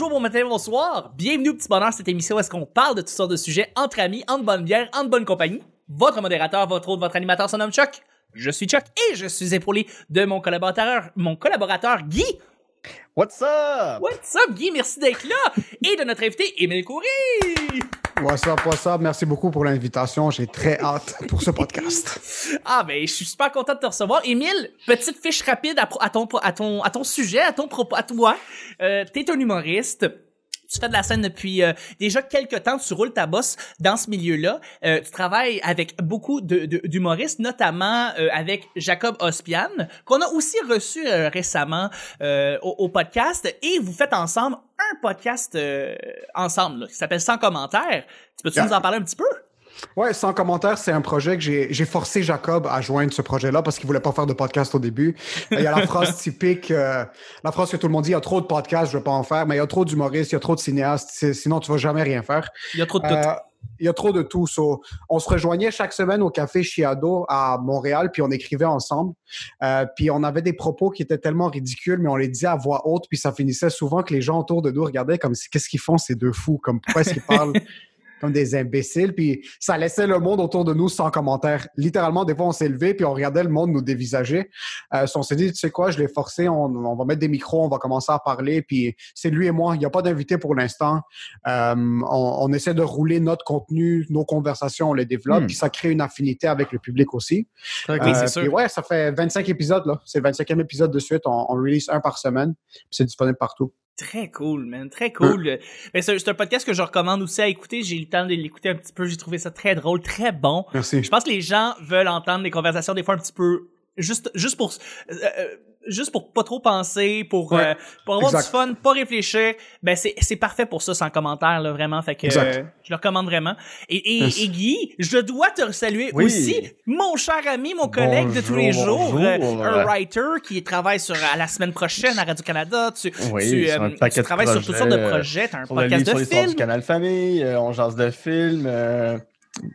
bonjour, bon matin, bonsoir. Bienvenue au Petit Bonheur, cette émission où est-ce qu'on parle de toutes sortes de sujets entre amis, en bonne bière, en bonne compagnie. Votre modérateur, votre hôte, votre animateur, son nom Chuck. Je suis Chuck et je suis épaulé de mon collaborateur, mon collaborateur Guy. What's up? What's up, Guy? Merci d'être là. Et de notre invité, Émile Coury. What's up, what's up? Merci beaucoup pour l'invitation. J'ai très hâte pour ce podcast. Ah, ben, je suis super content de te recevoir. Émile, petite fiche rapide à, ton, à, ton, à ton sujet, à ton propos, à toi. Euh, T'es un humoriste. Tu fais de la scène depuis euh, déjà quelques temps, tu roules ta bosse dans ce milieu-là. Euh, tu travailles avec beaucoup de- de- d'humoristes, notamment euh, avec Jacob Ospian, qu'on a aussi reçu euh, récemment euh, au, au podcast. Et vous faites ensemble un podcast euh, ensemble là, qui s'appelle Sans commentaires. Tu peux-tu Yeah. nous en parler un petit peu? Ouais, sans commentaire, c'est un projet que j'ai forcé Jacob à joindre ce projet-là parce qu'il voulait pas faire de podcast au début. Il y a la phrase typique, euh, la phrase que tout le monde dit, il y a trop de podcasts, je veux pas en faire, mais il y a trop d'humoristes, il y a trop de cinéastes, sinon tu vas jamais rien faire. Il y a trop de tout. Euh, il y a trop de tout. so, on se rejoignait chaque semaine au café Chiado à Montréal, puis on écrivait ensemble. Euh, puis on avait des propos qui étaient tellement ridicules, mais on les disait à voix haute, puis ça finissait souvent que les gens autour de nous regardaient comme qu'est-ce qu'ils font ces deux fous, comme pourquoi est-ce qu'ils parlent? comme des imbéciles, puis ça laissait le monde autour de nous sans commentaire. Littéralement, des fois, on s'est levé, puis on regardait le monde nous dévisager. Euh, on s'est dit, tu sais quoi, je l'ai forcé, on, on va mettre des micros, on va commencer à parler, puis c'est lui et moi. Il n'y a pas d'invité pour l'instant. Euh, on, on essaie de rouler notre contenu, nos conversations, on les développe, Hmm. puis ça crée une affinité avec le public aussi. Oui, c'est Euh, sûr. puis ouais, ça fait 25 épisodes, là. C'est le 25e épisode de suite. On, on release un par semaine, puis c'est disponible partout. Très cool, man. Très cool. Ben, c'est c'est un podcast que je recommande aussi à écouter. J'ai eu le temps de l'écouter un petit peu. J'ai trouvé ça très drôle, très bon. Merci. Je pense que les gens veulent entendre des conversations des fois un petit peu juste juste pour euh, euh, juste pour pas trop penser, pour Ouais, euh, pour avoir exact. du fun, pas réfléchir. Ben c'est c'est parfait pour ça sans commentaire là vraiment. Fait que euh, je le recommande vraiment. Et, et, et Guy, je dois te saluer Oui. aussi, mon cher ami, mon collègue de tous les jours, bonjour. euh, un writer qui travaille sur à la semaine prochaine à Radio Canada. Tu Oui, tu, euh, tu travailles sur toutes sortes de projets. T'as un podcast livre de l'histoire du film. Canal Famille, euh, on jase de films, euh,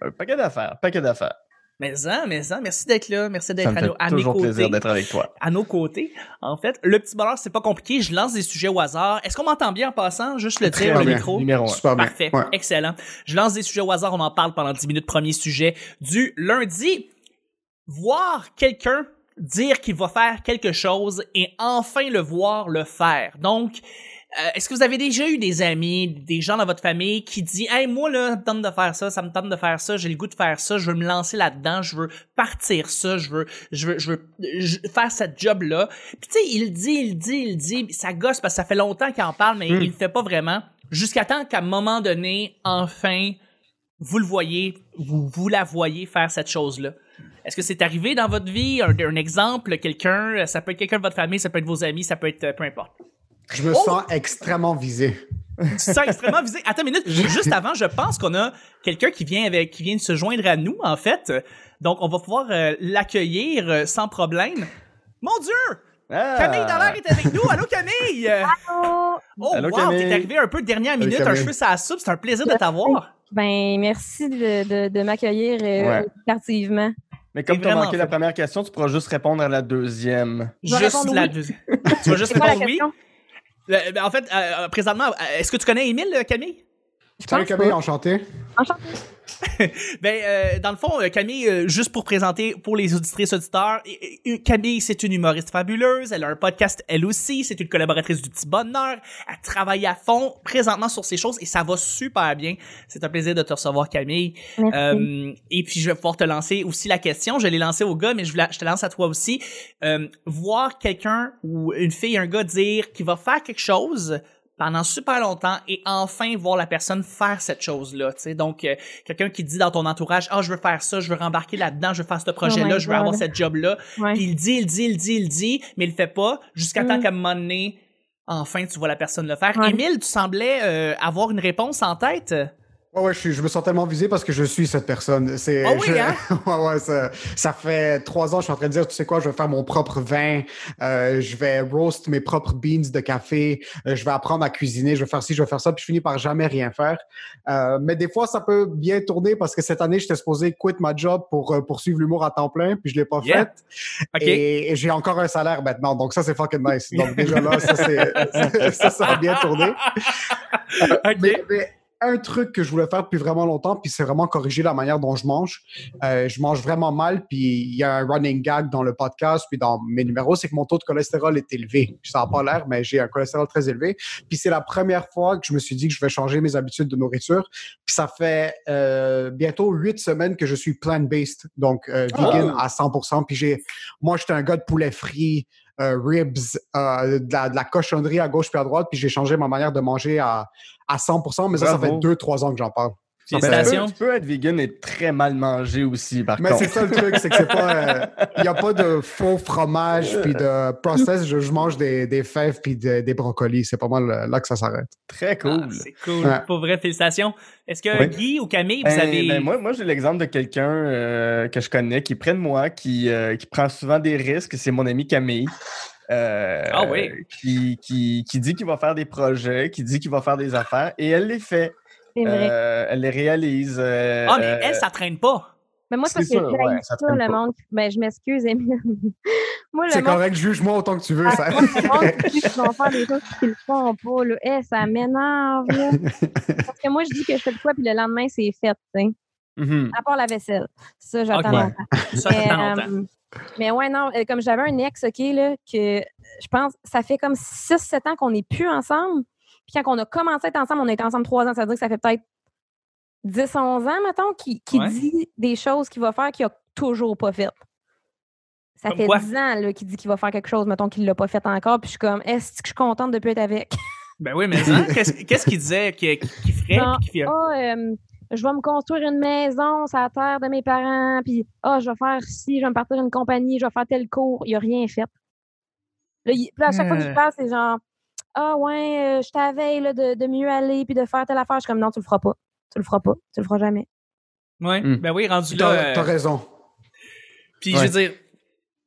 un paquet d'affaires, paquet d'affaires. Mais en, mais en, merci d'être là, merci d'être me à, nos- à mes toujours côtés. plaisir d'être avec toi. À nos côtés, en fait. Le petit bonheur, c'est pas compliqué. Je lance des sujets au hasard. Est-ce qu'on m'entend bien en passant? Juste le dire, le bien. micro. Numéro. Super bien. Parfait. Ouais. Excellent. Je lance des sujets au hasard. On en parle pendant 10 minutes. Premier sujet du lundi. Voir quelqu'un dire qu'il va faire quelque chose et enfin le voir le faire. Donc, euh, est-ce que vous avez déjà eu des amis, des gens dans votre famille qui disent Hey, moi, là, ça me tente de faire ça, ça me tente de faire ça, j'ai le goût de faire ça, je veux me lancer là-dedans, je veux partir ça, je veux, je veux, je veux je- faire cette job-là. Puis, tu sais, il dit, il dit, il dit, ça gosse parce que ça fait longtemps qu'il en parle, mais Mm. il le fait pas vraiment. Jusqu'à temps qu'à un moment donné, enfin, vous le voyez, vous, vous la voyez faire cette chose-là. Est-ce que c'est arrivé dans votre vie? Un, un exemple, quelqu'un, ça peut être quelqu'un de votre famille, ça peut être vos amis, ça peut être euh, peu importe. Je me Oh! sens extrêmement visé. Tu te sens extrêmement visé. Attends une minute. Juste avant, je pense qu'on a quelqu'un qui vient avec, qui vient de se joindre à nous, en fait. Donc, on va pouvoir euh, l'accueillir euh, sans problème. Mon Dieu! Ah! Camille Dallaire est avec nous. Allô, Camille! Allô? Oh, Allô, wow, t'es arrivé un peu dernière minute, un cheveu à la soupe. C'est un plaisir de t'avoir. Ben, merci de, de, de m'accueillir euh, Ouais. tardivement. Mais comme tu as manqué fait. la première question, tu pourras juste répondre à la deuxième. Je vais Juste répondre la oui. deuxième. tu vas juste répondre oui? Ben, en fait, euh, euh, présentement, euh, est-ce que tu connais Émile, Camille? Je Salut Camille, pas. enchanté. Enchanté. Ben, euh, dans le fond, euh, Camille, euh, juste pour présenter pour les auditrices auditeurs, euh, Camille, c'est une humoriste fabuleuse. Elle a un podcast, elle aussi. C'est une collaboratrice du Petit Bonheur. Elle travaille à fond présentement sur ces choses et ça va super bien. C'est un plaisir de te recevoir, Camille. Merci. Euh, et puis, je vais pouvoir te lancer aussi la question. Je l'ai lancée au gars, mais je, voulais- je te lance à toi aussi. Euh, voir quelqu'un ou une fille, un gars dire qu'il va faire quelque chose pendant super longtemps et enfin voir la personne faire cette chose-là, tu sais. Donc, euh, quelqu'un qui dit dans ton entourage, ah, je veux faire ça, je veux rembarquer là-dedans, je veux faire ce projet-là, my je veux avoir cette job-là. Ouais. Puis il dit, il dit, il dit, il dit, mais il le fait pas jusqu'à temps Mm. qu'à un moment donné, enfin, tu vois la personne le faire. Ouais. Émile, tu semblais euh, avoir une réponse en tête? Ouais, ouais, je, suis- je me sens tellement visé parce que je suis cette personne. C'est, Ah oui, je- hein? ouais, ouais, ça, ça fait trois ans, je suis en train de dire, tu sais quoi, je vais faire mon propre vin, euh, je vais roast mes propres beans de café, euh, je vais apprendre à cuisiner, je vais faire ci, je vais faire ça, puis je finis par jamais rien faire. Euh, mais des fois, ça peut bien tourner parce que cette année, j'étais supposé quitter ma job pour euh, poursuivre l'humour à temps plein, puis je l'ai pas Yeah. fait. OK. Et, et j'ai encore un salaire maintenant, donc ça, c'est fucking nice. Donc déjà là, ça, c'est, ça, ça a bien tourné. OK. Mais, mais un truc que je voulais faire depuis vraiment longtemps, puis c'est vraiment corriger la manière dont je mange. Euh, je mange vraiment mal, puis il y a un running gag dans le podcast, puis dans mes numéros, c'est que mon taux de cholestérol est élevé. Ça n'a pas l'air, mais j'ai un cholestérol très élevé. Puis c'est la première fois que je me suis dit que je vais changer mes habitudes de nourriture. Puis ça fait euh, bientôt huit semaines que je suis plant-based, donc euh, vegan à 100%. Puis j'ai, moi, j'étais un gars de poulet frit, euh, ribs, euh, de, la, de la cochonnerie à gauche puis à droite, puis j'ai changé ma manière de manger à, à 100%, mais ça, ça fait deux, trois ans que j'en parle. Ben, Félicitations. tu, peux, tu peux être vegan et très mal manger aussi, par Mais contre. c'est ça le truc, c'est que c'est pas. euh, Il n'y a pas de faux fromage puis de process. Je, je mange des, des fèves puis de- des brocolis. C'est pas mal euh, là que ça s'arrête. Très Ah, cool. c'est cool. Ouais. Pour vrai, félicitations. Est-ce que Oui. Guy ou Camille, vous Ben, avez. ben, moi, moi j'ai l'exemple de quelqu'un euh, que je connais qui est près de moi, qui, euh, qui prend souvent des risques. C'est mon ami Camille. Euh, Ah oui. Qui, qui, qui dit qu'il va faire des projets, qui dit qu'il va faire des affaires, et elle les fait. Vrai. Euh, elle les réalise. euh, Ah, mais euh, elle, ça traîne pas. mais moi, c'est parce c'est que ça, j'ai ouais, ça, ça traîne le pas. monde. Ben, je m'excuse, Emile. moi, le C'est monde, correct, juge-moi autant que tu veux. Ah, Ça... moi, le monde qui vont faire des choses qu'ils le font pas. Là. Eh, ça m'énerve. Parce que moi, je dis que je fais le quoi, puis le lendemain, c'est fait. tu sais. mhm. À part la vaisselle. Ça, j'attends longtemps. Ça, Mais, euh, mais ouais, non, euh, comme j'avais un ex, OK, là, que je pense, ça fait comme 6-7 ans qu'on n'est plus ensemble. Puis quand on a commencé à être ensemble, on a été ensemble 3 ans. Ça veut dire que ça fait peut-être 10-11 ans, mettons, qui, qui Ouais. dit des choses qu'il va faire qu'il a toujours pas faites. Ça Comme fait quoi? 10 ans qu'il dit qu'il va faire quelque chose, mettons qu'il l'a pas fait encore. Puis je suis comme, est-ce que je suis contente de plus être avec? Ben oui, mais qu'est-ce qu'est-ce qu'il disait qu'il ferait? Fait- Ah, euh, je vais me construire une maison sur la terre de mes parents, puis ah, je vais faire ci, je vais me partir une compagnie, je vais faire tel cours. Il a rien fait. Là, il- puis là, à chaque fois que je Euh. parle, c'est genre Ah ouais, euh, je t'avais là, de, de mieux aller puis de faire telle affaire. Je suis comme non, tu le feras pas. Tu le feras pas. Tu le feras jamais. Ouais, Hmm. ben oui, rendu T'as là. t'as euh, raison. Puis Ouais. je veux dire,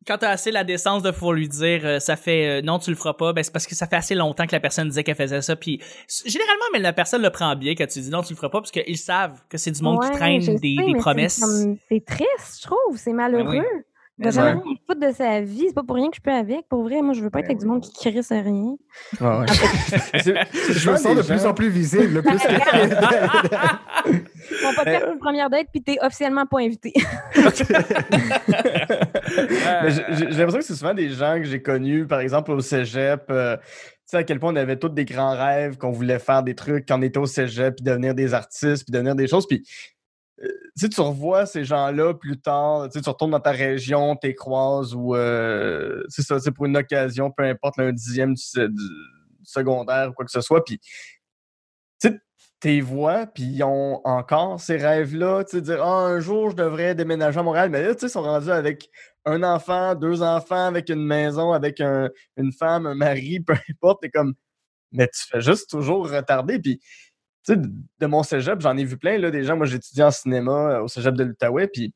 quand t'as assez la décence de pouvoir lui dire euh, ça fait euh, non, tu le feras pas, ben c'est parce que ça fait assez longtemps que la personne disait qu'elle faisait ça. Puis généralement, mais la personne le prend bien quand tu dis non, tu le feras pas, parce qu'ils savent que c'est du monde qui traîne des, sais, promesses. C'est triste, je trouve. C'est malheureux. oui. Foutre de sa vie. C'est pas pour rien que je peux avec. Pour vrai, moi, je veux pas être avec du monde qui crie sur rien. Ouais, ouais. C'est- c'est Je me sens de plus en plus visible. Le plus que... Mon podcast, c'est une première date, puis t'es officiellement pas invité. J'ai l'impression que c'est souvent des gens que j'ai connus, par exemple au cégep. euh, tu sais, à quel point on avait tous des grands rêves, qu'on voulait faire des trucs quand on était au cégep, puis devenir des artistes, puis devenir des choses. Puis, sais, tu revois ces gens-là plus tard, tu retournes dans ta région, t'es croises, ou euh, c'est ça, pour une occasion, peu importe, un dixième du, se- du secondaire ou quoi que ce soit. Puis, tes voix, puis ils ont encore ces rêves-là, tu sais, dire, ah, un jour, je devrais déménager à Montréal. Mais là, tu sais, ils sont rendus avec un enfant, deux enfants, avec une maison, avec un- une femme, un mari, peu importe. T'es comme, mais tu fais juste toujours retarder. Puis, sais, de, de mon cégep, j'en ai vu plein, là, des gens. Moi, j'étudiais en cinéma euh, au cégep de l'Outaouais, puis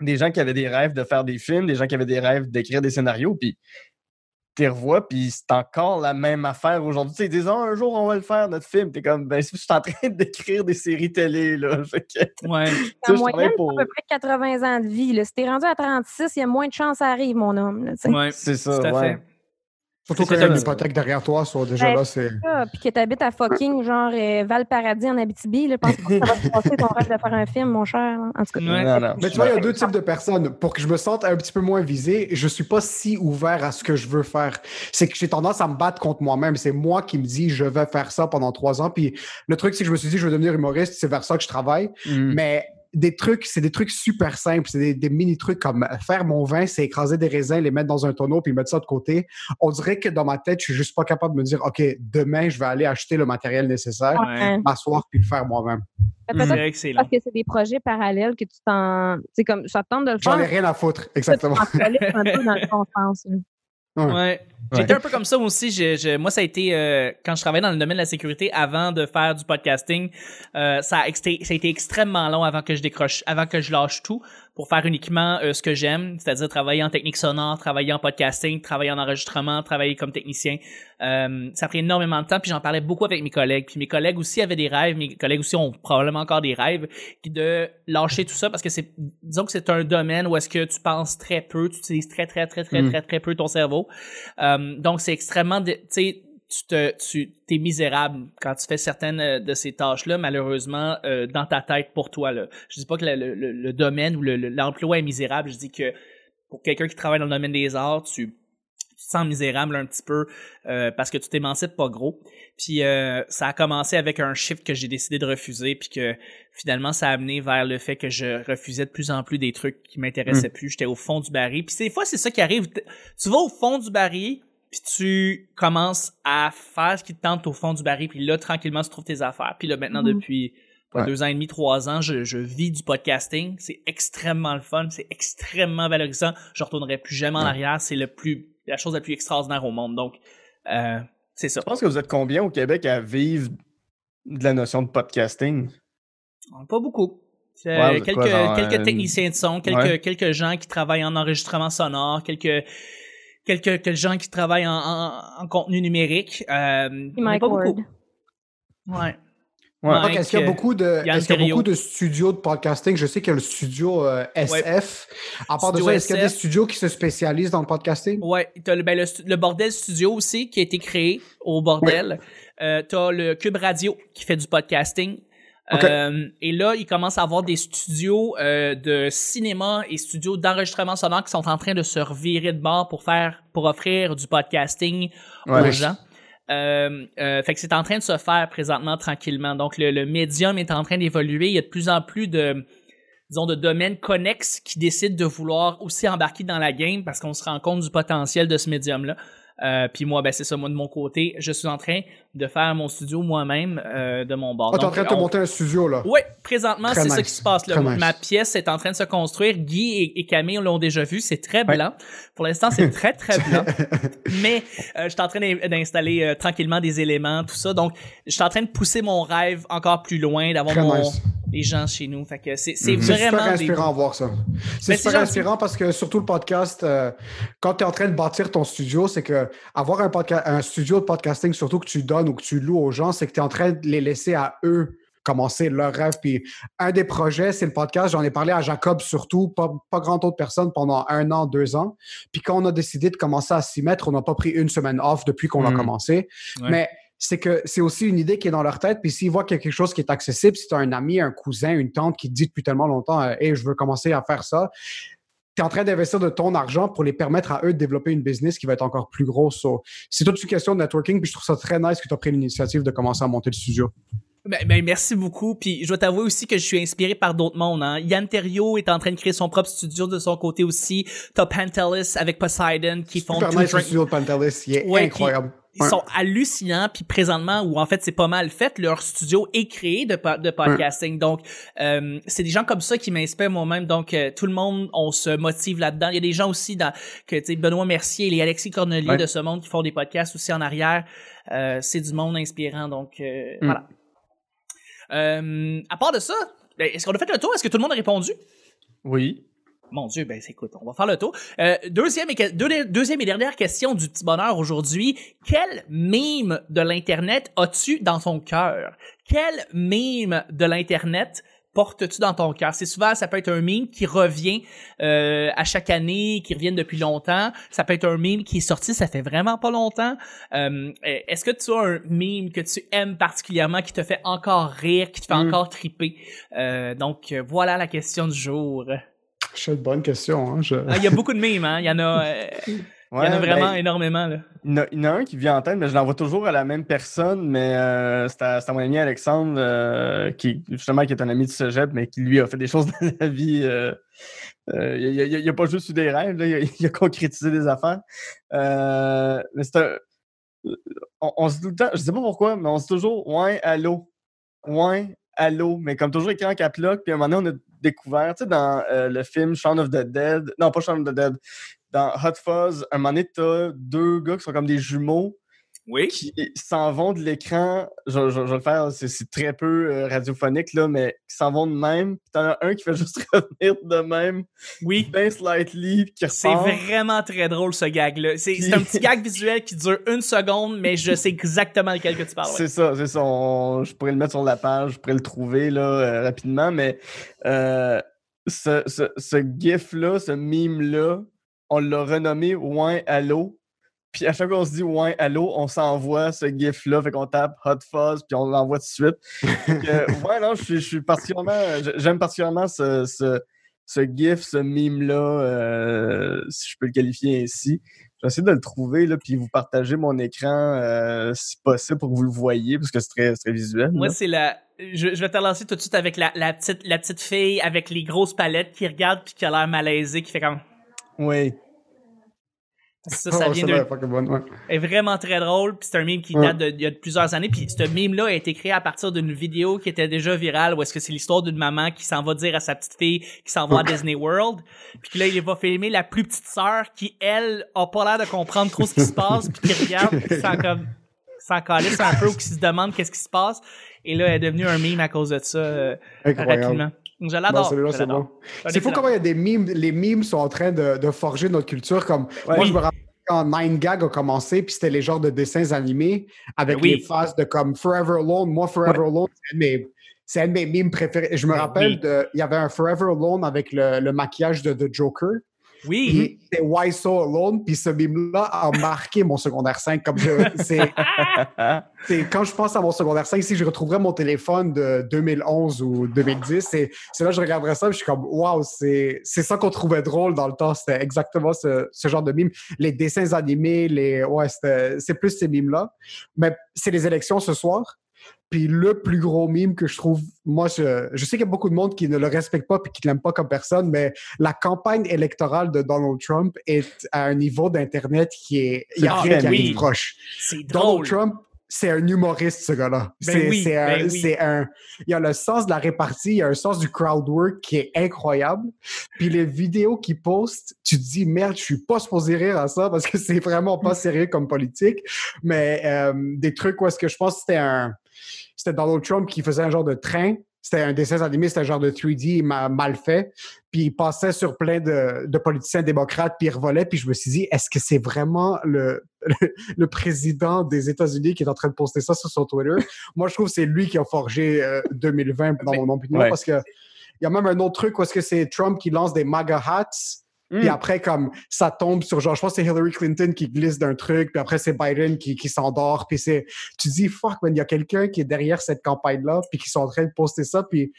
des gens qui avaient des rêves de faire des films, des gens qui avaient des rêves d'écrire des scénarios, puis tu revois, puis c'est encore la même affaire aujourd'hui. Tu sais, ils disent, Ah, un jour, on va le faire, notre film. T'es comme, ben, je suis en train d'écrire des séries télé, là. Fait que, Ouais. En moyenne, pour- à peu près 80 ans de vie. Là. Si t'es rendu à 36, il y a moins de chances ça arrive, mon homme. là. Ouais. C'est ça, Tout à ouais. fait. Surtout C'est quand il y a ça. une hypothèque derrière toi, soit déjà là, c'est. Puis que t'habites à fucking genre euh, Val-Paradis en Abitibi, là, pense pas que ça va te passer ton rêve de faire un film, mon cher. En tout cas. Ouais. Non, non. Mais tu vois, il y a deux types de personnes. Pour que je me sente un petit peu moins visé, je suis pas si ouvert à ce que je veux faire. C'est que j'ai tendance à me battre contre moi-même. C'est moi qui me dis, je vais faire ça pendant trois ans. Puis le truc, c'est que je me suis dit, je vais devenir humoriste. C'est vers ça que je travaille. Mm. Mais des trucs, c'est des trucs super simples. C'est des, des mini-trucs comme faire mon vin, c'est écraser des raisins, les mettre dans un tonneau puis mettre ça de côté. On dirait que dans ma tête, je suis juste pas capable de me dire, OK, demain, je vais aller acheter le matériel nécessaire, Ouais. m'asseoir puis le faire moi-même. Mais C'est parce que c'est des projets parallèles que tu t'en. C'est comme ça te tente de le J'en ai faire. rien à foutre. Exactement. Tu un peu dans le bon sens. Là. Ouais. Ouais. Ouais. J'étais un peu comme ça aussi. Je, je- moi, ça a été euh, quand je travaillais dans le domaine de la sécurité avant de faire du podcasting. euh, ça, a été, ça a été extrêmement long avant que je décroche, avant que je lâche tout pour faire uniquement euh, ce que j'aime, c'est-à-dire travailler en technique sonore, travailler en podcasting, travailler en enregistrement, travailler comme technicien. Euh, ça a pris énormément de temps. Puis j'en parlais beaucoup avec mes collègues. Puis mes collègues aussi avaient des rêves. Mes collègues aussi ont probablement encore des rêves. De lâcher tout ça parce que c'est, disons que c'est un domaine où est-ce que tu penses très peu, tu utilises très très très très Mm. très très peu ton cerveau. Euh, donc c'est extrêmement, tu sais, tu te, tu t'es misérable quand tu fais certaines euh, de ces tâches-là, malheureusement, euh, dans ta tête pour toi. Là. Je dis pas que le, le- le- le domaine ou le- le- l'emploi est misérable. Je dis que pour quelqu'un qui travaille dans le domaine des arts, tu, tu te sens misérable un petit peu euh, parce que tu t'émancipes pas gros. Puis euh, ça a commencé avec un shift que j'ai décidé de refuser, puis que finalement ça a amené vers le fait que je refusais de plus en plus des trucs qui m'intéressaient plus. J'étais au fond du baril. Puis des fois c'est ça qui arrive. Tu vas au fond du baril, puis tu commences à faire ce qui te tente au fond du baril, puis là tranquillement tu trouves tes affaires. Puis là maintenant Mhm. depuis quoi, Ouais. deux ans et demi, trois ans, je, je vis du podcasting. C'est extrêmement le fun, c'est extrêmement valorisant. Je retournerai plus jamais en Ouais. arrière. C'est le plus la chose la plus extraordinaire au monde. Donc euh, c'est ça. Je pense que vous êtes combien au Québec à vivre de la notion de podcasting? Pas beaucoup. Ouais, quelques, quoi, genre, quelques euh, techniciens de son, quelques, quelques gens qui travaillent en enregistrement sonore, quelques, quelques, quelques gens qui travaillent en, en, en contenu numérique. Euh, Mike pas Ward. beaucoup. Ouais. Ouais. Mike, Donc, est-ce qu'il y a euh, beaucoup de, est-ce qu'il y a beaucoup de studios de podcasting? Je sais qu'il y a le studio euh, SF. À part de ça, est-ce qu'il y a des studios qui se spécialisent dans le podcasting? Ouais, t'as le, ben, le, Bordel Studio aussi qui a été créé au Bordel. Euh, t'as le Cube Radio qui fait du podcasting. Euh, et là, il commence à avoir des studios euh, de cinéma et studios d'enregistrement sonore qui sont en train de se revirer de bord pour faire, pour offrir du podcasting Ouais. aux gens. Euh, fait que c'est en train de se faire présentement tranquillement. Donc le, le médium est en train d'évoluer. Il y a de plus en plus de disons de domaines connexes qui décident de vouloir aussi embarquer dans la game parce qu'on se rend compte du potentiel de ce médium là. Euh, puis moi, ben c'est ça, moi de mon côté, je suis en train de faire mon studio moi-même euh, de mon bord. Ah, t'es en train de te on- monter un studio, là? oui, présentement, c'est ça nice. qui se passe là. Nice. Ma pièce est en train de se construire. Guy et, et Camille l'ont déjà vu. C'est très Ouais. blanc. Pour l'instant, c'est très, très blanc. Mais euh, je suis en train d'in- d'installer euh, tranquillement des éléments, tout ça. Donc, je suis en train de pousser mon rêve encore plus loin, d'avoir mon nice. Les gens chez nous. Fait que c'est c'est Mhm. C'est vraiment super inspirant à voir ça. C'est Ben, super inspirant parce que surtout le podcast, euh, quand tu es en train de bâtir ton studio, c'est que avoir un, studio de podcasting, surtout que tu donnes ou que tu loues aux gens, c'est que tu es en train de les laisser à eux commencer leur rêve. Puis un des projets, c'est le podcast. J'en ai parlé à Jacob surtout, pas, pas grand autre personne pendant un an, deux ans. Puis quand on a décidé de commencer à s'y mettre, on n'a pas pris une semaine off depuis qu'on a Mm. commencé. Ouais. Mais c'est que c'est aussi une idée qui est dans leur tête. Puis s'ils voient qu'il y a quelque chose qui est accessible, si tu as un ami, un cousin, une tante qui te dit depuis tellement longtemps, euh, Hey, je veux commencer à faire ça, tu es en train d'investir de ton argent pour les permettre à eux de développer une business qui va être encore plus grosse. So, c'est toute une question de networking. Puis je trouve ça très nice que tu as pris l'initiative de commencer à monter le studio. Ben, ben, merci beaucoup. Puis je dois t'avouer aussi que je suis inspiré par d'autres mondes. Hein. Yann Terriot est en train de créer son propre studio de son côté aussi. T'as Pantelis avec Poseidon qui font Super nice le studio de Pantelis. Il est Ouais, qui- incroyable. Ils Ouais. sont hallucinants, puis présentement, ou en fait c'est pas mal fait, leur studio est créé de, de podcasting. Donc, euh, c'est des gens comme ça qui m'inspirent moi-même. Donc, euh, tout le monde, on se motive là-dedans. Il y a des gens aussi dans, que, tu sais, Benoît Mercier, les Alexis Cornelier Ouais. de ce monde qui font des podcasts aussi en arrière. Euh, c'est du monde inspirant. Donc, euh, Mm. voilà. Euh, à part de ça, ben, est-ce qu'on a fait le tour? Est-ce que tout le monde a répondu? Oui. Mon Dieu, ben écoute, on va faire le tour. Euh, deuxième, et, deux- deuxième et dernière question du petit bonheur aujourd'hui. Quel mime de l'Internet as-tu dans ton cœur? Quel mime de l'Internet portes-tu dans ton cœur? C'est souvent, ça peut être un mime qui revient euh, à chaque année, qui revient depuis longtemps. Ça peut être un mime qui est sorti, ça fait vraiment pas longtemps. Euh, Est-ce que tu as un mime que tu aimes particulièrement, qui te fait encore rire, qui te fait Mm. encore triper? Euh, donc, euh, voilà la question du jour. C'est une bonne question. hein, je- Ah, Il y a beaucoup de mimes, hein. Il y en a, euh, il y en a Ouais, vraiment ben, énormément, là. Il y, en a, il y en a un qui vient en tête, mais je l'envoie toujours à la même personne, mais euh, c'est à, c'est à mon ami Alexandre, euh, qui justement qui est un ami du cégep, mais qui lui a fait des choses dans la vie. euh, euh, il, a, il a- il a pas juste eu des rêves, là, il, a, il a concrétisé des affaires. Euh, mais c'est un. On, on se dit tout le temps, je sais pas pourquoi, mais on se dit toujours Ouais, allô. Ouais, allô. Mais comme toujours écrit en cap lock, puis à un moment donné, on a découvert, tu sais, dans euh, le film Shaun of the Dead, non, pas Shaun of the Dead, dans Hot Fuzz, un moment donné, t'as deux gars qui sont comme des jumeaux Oui. qui s'en vont de l'écran. Je, je- je vais le faire, c'est très peu euh, radiophonique, là, mais qui s'en vont de même. Puis t'en as un qui fait juste revenir de même, Oui. ben slightly, qui C'est vraiment très drôle, ce gag-là. C'est c'est un petit gag visuel qui dure une seconde, mais je sais exactement lequel que tu parles. ouais. C'est ça, c'est ça. On- je pourrais le mettre sur la page, je pourrais le trouver là, euh, rapidement, mais euh, ce, ce, ce GIF-là, ce meme-là, on l'a renommé Ouin Allo. Puis à chaque fois qu'on se dit Ouin Allo, on s'envoie ce GIF-là, fait qu'on tape Hot Fuzz, puis on l'envoie tout de suite. Ouais, non, je suis, je suis particulièrement. J'aime particulièrement ce, ce, ce GIF, ce meme-là, euh, si je peux le qualifier ainsi. J'essaie de le trouver, là, puis vous partager mon écran euh, si possible pour que vous le voyez, parce que c'est très, très visuel. Moi, c'est la. Je, je vais te lancer tout de suite avec la, la, petite, la petite fille avec les grosses palettes qui regarde puis qui a l'air malaisée, qui fait comme. Oui. Ça, ça Oh, vient de. est fucking bonne, ouais. est vraiment très drôle. Puis c'est un meme qui date de, il y a de plusieurs années. Puis ce meme-là a été créé à partir d'une vidéo qui était déjà virale, où est-ce que c'est l'histoire d'une maman qui s'en va dire à sa petite fille qui s'en va à Disney World. Puis là, il va filmer la plus petite sœur qui, elle, a pas l'air de comprendre trop ce qui se passe, puis qui regarde, puis qui s'en comme s'en un peu ou qui se demande qu'est-ce qui se passe. Et là, elle est devenue un meme à cause de ça euh, rapidement. Je l'adore. celui-là, c'est bon. C'est fou comment il y a des mimes. Les mimes sont en train de, de forger notre culture. Comme moi, je me rappelle quand Nine Gag a commencé, puis c'était les genres de dessins animés avec Ben oui. les phases de comme Forever Alone. Moi, Forever Alone, c'est un de mes- c'est un de mes mimes préférés. Je me Ben rappelle, oui. il y avait un Forever Alone avec le, le maquillage de The Joker. Oui. C'était Why So Alone? Puis ce mime-là a marqué mon secondaire 5. Comme je, c'est, c'est- quand je pense à mon secondaire 5, si je retrouverais mon téléphone de 2011 ou 2010, c'est, c'est là je regarderais ça je suis comme, waouh, c'est, c'est ça qu'on trouvait drôle dans le temps. C'était exactement ce, ce genre de mime. Les dessins animés, les, ouais, c'était- c'est plus ces mimes-là. Mais c'est les élections ce soir. Puis le plus gros mime que je trouve, moi, je, je sais qu'il y a beaucoup de monde qui ne le respecte pas et qui ne l'aime pas comme personne, mais la campagne électorale de Donald Trump est à un niveau d'Internet qui est. Il y a rien qui arrive proche. C'est Donald. Trump, c'est un humoriste, ce gars-là. Ben c'est oui, un, ben oui. un- Il y a le sens de la répartie, il y a un sens du crowd work qui est incroyable. Puis les vidéos qu'il poste, tu te dis, merde, je suis pas supposé rire à ça parce que c'est vraiment pas sérieux comme politique. Mais euh, des trucs où est-ce que je pense que c'était un. C'était Donald Trump qui faisait un genre de train. C'était un dessin animé, c'était un genre de 3D ma- mal fait. Puis il passait sur plein de, de politiciens démocrates, puis il revolait. Puis je me suis dit, est-ce que c'est vraiment le, le, le président des États-Unis qui est en train de poster ça sur son Twitter? Moi, je trouve que c'est lui qui a forgé euh, 2020, dans Mais- mon opinion, Ouais. parce que il y a même un autre truc où est-ce que c'est Trump qui lance des MAGA hats. Puis Mm. après, comme ça tombe sur genre, je pense que c'est Hillary Clinton qui glisse d'un truc, puis après c'est Biden qui, qui s'endort, puis c'est, tu dis, fuck, man, il y a quelqu'un qui est derrière cette campagne-là, puis qui sont en train de poster ça, puis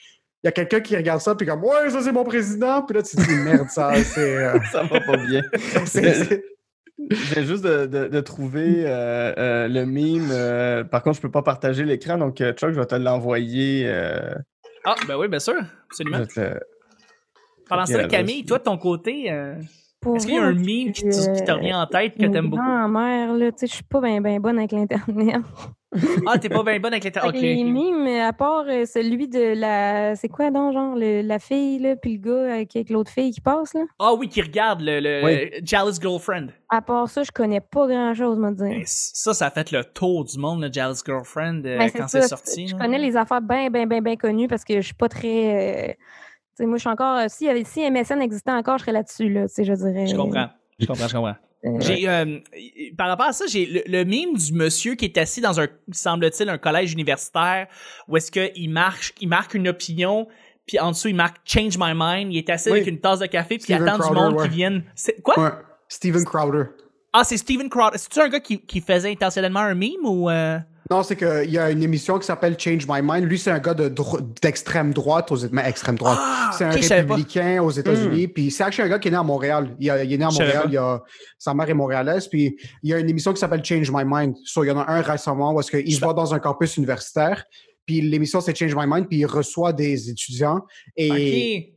il y a quelqu'un qui regarde ça, puis comme, ouais, ça c'est mon président, puis là tu te dis, merde, ça, c'est. euh, Ça va pas bien. c'est- viens juste de, de- de trouver euh, euh, le meme. euh, par contre, je peux pas partager l'écran, donc Chuck, je vais te l'envoyer. euh, Ah, ben oui, bien sûr. Absolument. je vais te le- Pendant ça, Camille, toi, de ton côté, euh, est-ce qu'il y a un meme qui te, qui te revient en tête que t'aimes beaucoup? grand-mère, là, tu sais, je suis pas bien ben bonne avec l'Internet. Ah, t'es pas bien bonne avec. Avec Ok. les mimes, à part euh, celui de la... C'est quoi, donc, genre, le- la fille, là, puis le gars avec, avec l'autre fille qui passe, là? Ah oui, qui regarde le, le Oui. Jealous Girlfriend. À part ça, je connais pas grand-chose, moi, dire. Ben, ça, ça a fait le tour du monde, le Jealous Girlfriend, euh, Ben, quand ça. c'est sorti. Je là. connais les affaires bien, bien, bien, bien connues parce que je suis pas très... euh, Moi, je suis encore... euh, Si, y avait- si MSN existait encore, je serais là-dessus, là, tu sais, je dirais... Je comprends. Je comprends, je comprends. euh, J'ai, euh, par rapport à ça, j'ai le, le mime du monsieur qui est assis dans un, semble-t-il, un collège universitaire où est-ce qu'il marque, il marque une opinion, puis en dessous, il marque Change my mind. Il est assis Oui. avec une tasse de café, puis il attend du monde ouais. qui vienne. C'est, quoi? ouais. Steven Crowder. Ah, c'est Steven Crowder. C'est-tu un gars qui, qui faisait intentionnellement un mime ou. euh? Non, c'est qu'il y a une émission qui s'appelle Change My Mind. Lui, c'est un gars de dro- d'extrême droite aux États-Unis. Extrême droite. Ah, c'est un républicain aux États-Unis. Puis c'est actually un gars qui est né à Montréal. Il, a- il est né à Montréal. pas. Il a, sa mère est montréalaise. Puis il y a une émission qui s'appelle Change My Mind. So, il y en a un récemment où est-ce qu'il va dans un campus universitaire. Puis l'émission, c'est Change My Mind. Puis il reçoit des étudiants. Et,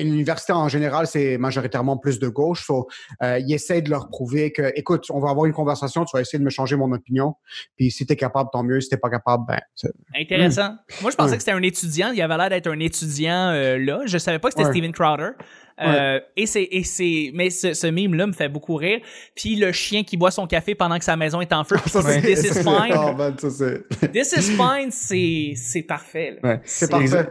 Ok. l'université en général, c'est majoritairement plus de gauche. So, euh, ils essayent de leur prouver que, écoute, on va avoir une conversation, tu vas essayer de me changer mon opinion. Puis si tu es capable, tant mieux. Si t'es pas capable, ben. c'est- Intéressant. Moi, je pensais Ouais. que c'était un étudiant. Il avait l'air d'être un étudiant euh, là. Je savais pas que c'était Ouais. Steven Crowder. Euh, et c'est et c'est mais ce, ce mime là me fait beaucoup rire puis le chien qui boit son café pendant que sa maison est en feu dit, this is fine Oh, man, ça, c'est this is fine c'est c'est parfait. Ouais. c'est parfait.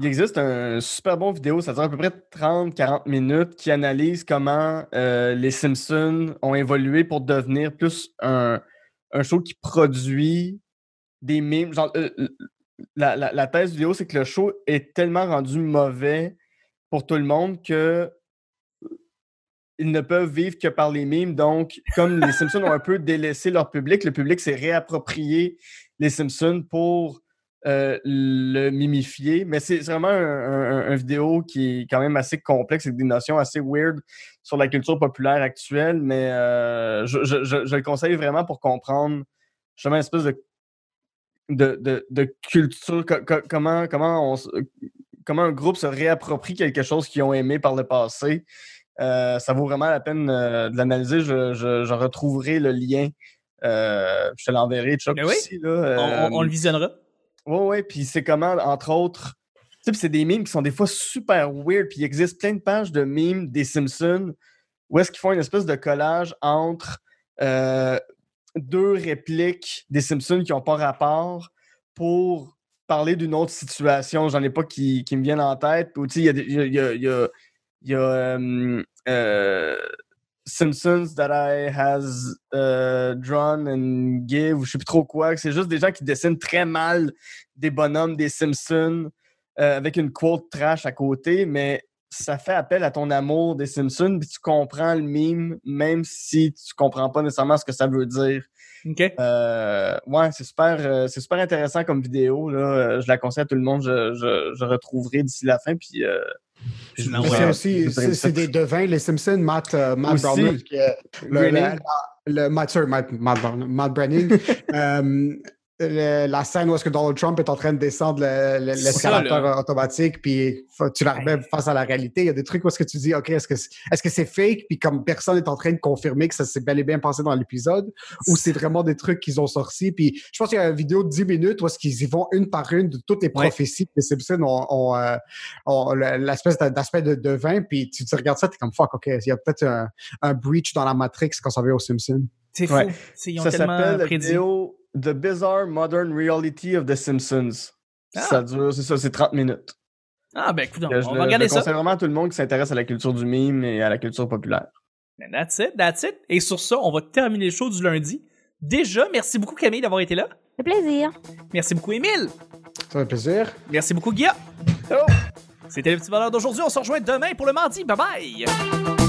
Il existe un super bon vidéo, ça dure à peu près 30-40 minutes, qui analyse comment euh, les Simpsons ont évolué pour devenir plus un, un show qui produit des mimes. Genre, euh, la, la- la thèse vidéo, c'est que le show est tellement rendu mauvais pour tout le monde que ils ne peuvent vivre que par les mimes. Donc, comme les Simpsons ont un peu délaissé leur public, le public s'est réapproprié les Simpsons pour euh, le mimifier. Mais c'est vraiment un, un- un vidéo qui est quand même assez complexe avec des notions assez weird sur la culture populaire actuelle. Mais euh, je, je- je- je le conseille vraiment pour comprendre justement une espèce de, de, de- de culture, co- co- comment, comment, on, comment un groupe se réapproprie quelque chose qu'ils ont aimé par le passé. Euh, ça vaut vraiment la peine de l'analyser. Je, retrouverai le lien. Je te l'enverrai, Chuck, Ben oui. Là, On, on- on le visionnera Ouais, ouais, puis c'est comment, entre autres, tu sais, puis c'est des mimes qui sont des fois super weird, puis il existe plein de pages de mimes des Simpsons où est-ce qu'ils font une espèce de collage entre euh, deux répliques des Simpsons qui n'ont pas rapport pour parler d'une autre situation. J'en ai pas qui, qui me viennent en tête. Ou, tu sais, il y a y a, Simpsons that I has uh, drawn and give, ou je sais plus trop quoi. C'est juste des gens qui dessinent très mal des bonhommes des Simpsons euh, avec une quote trash à côté, mais ça fait appel à ton amour des Simpsons, puis tu comprends le mime, même si tu comprends pas nécessairement ce que ça veut dire. ok Euh, ouais, c'est super, euh, c'est super intéressant comme vidéo. Là. Je la conseille à tout le monde. Je, je, je retrouverai d'ici la fin. Puis, C'est aussi, c'est des devins, les Simpsons, Matt, euh, Matt est le, le, la- le- Matt, sorry, Matt, Matt, Brown- Matt Branning. Euh, le- la scène où est-ce que Donald Trump est en train de descendre le- le- l'escalator là. automatique, puis tu la remets face à la réalité. Il y a des trucs où est-ce que tu dis, OK, est-ce que c'est est-ce que c'est fake, puis comme personne n'est en train de confirmer que ça s'est bel et bien passé dans l'épisode, ou c'est vraiment des trucs qu'ils ont sortis. Puis je pense qu'il y a une vidéo de 10 minutes où est-ce qu'ils y vont une par une de toutes les Ouais. prophéties que les Simpsons ont, ont, euh, ont le- l'espèce d'a- d'aspect de devin, puis tu, tu regardes ça, t'es comme fuck, OK, il y a peut-être un, un breach dans la Matrix quand ça vient aux Simpsons. c'est fou Ouais. Ils ont Ça tellement s'appelle la prédit vidéo The Bizarre Modern Reality of the Simpsons. Ah. Ça dure, c'est ça, c'est 30 minutes. ah ben écoute on je va je regarder ça conseille vraiment à tout le monde qui s'intéresse à la culture du mime et à la culture populaire. That's it, that's it. Et sur ça, on va terminer le show du lundi. Déjà, merci beaucoup Camille d'avoir été là. Fait plaisir. Merci beaucoup Émile. Ça fait plaisir. Merci beaucoup Guillaume. Oh! C'était le petit bonheur d'aujourd'hui. On se rejoint demain pour le mardi. Bye bye.